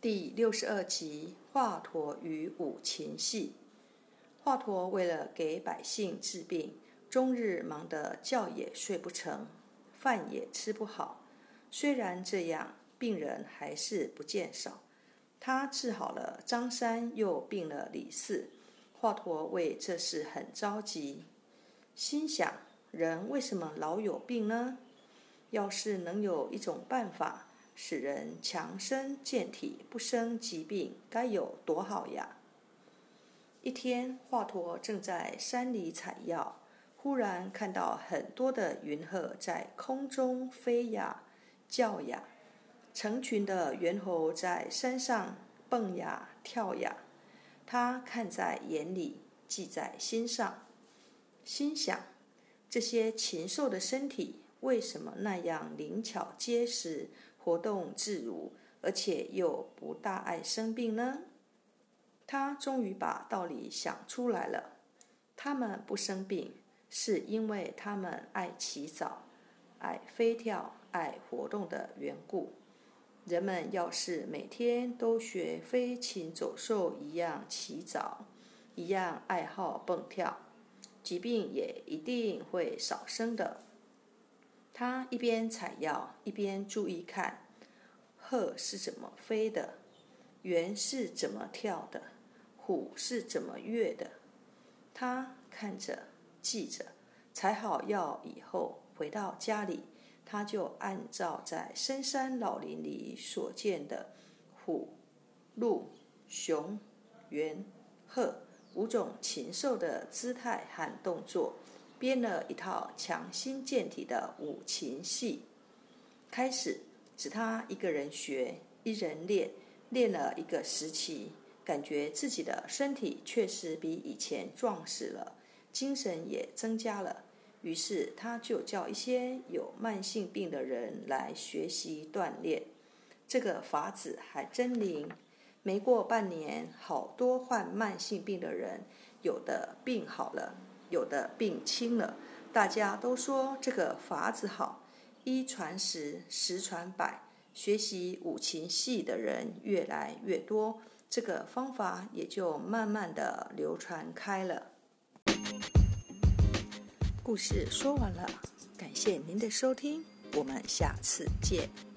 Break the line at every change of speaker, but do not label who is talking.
第六十二集：华佗与五禽戏。华佗为了给百姓治病，终日忙得觉也睡不成，饭也吃不好。虽然这样，病人还是不见少。他治好了张三，又病了李四。华佗为这事很着急，心想：人为什么老有病呢？要是能有一种办法，使人强身健体，不生疾病，该有多好呀！一天，华佗正在山里采药，忽然看到很多的云鹤在空中飞呀、叫呀，成群的猿猴在山上蹦呀、跳呀。他看在眼里，记在心上，心想：这些禽兽的身体。为什么那样灵巧结实、活动自如，而且又不大爱生病呢？他终于把道理想出来了。他们不生病，是因为他们爱起早、爱飞跳、爱活动的缘故。人们要是每天都学飞禽走兽一样起早，一样爱好蹦跳，疾病也一定会少生的。他一边采药，一边注意看鹤是怎么飞的，猿是怎么跳的，虎是怎么跃的。他看着记着，采好药以后回到家里，他就按照在深山老林里所见的虎、鹿、熊、猿、鹤五种禽兽的姿态和动作。编了一套强心健体的五禽戏，开始只他一个人学，一人练，练了一个时期，感觉自己的身体确实比以前壮实了，精神也增加了。于是他就叫一些有慢性病的人来学习锻炼。这个法子还真灵，没过半年，好多患慢性病的人，有的病好了。有的病轻了，大家都说这个法子好，一传十，十传百，学习五禽戏的人越来越多，这个方法也就慢慢的流传开了。故事说完了，感谢您的收听，我们下次见。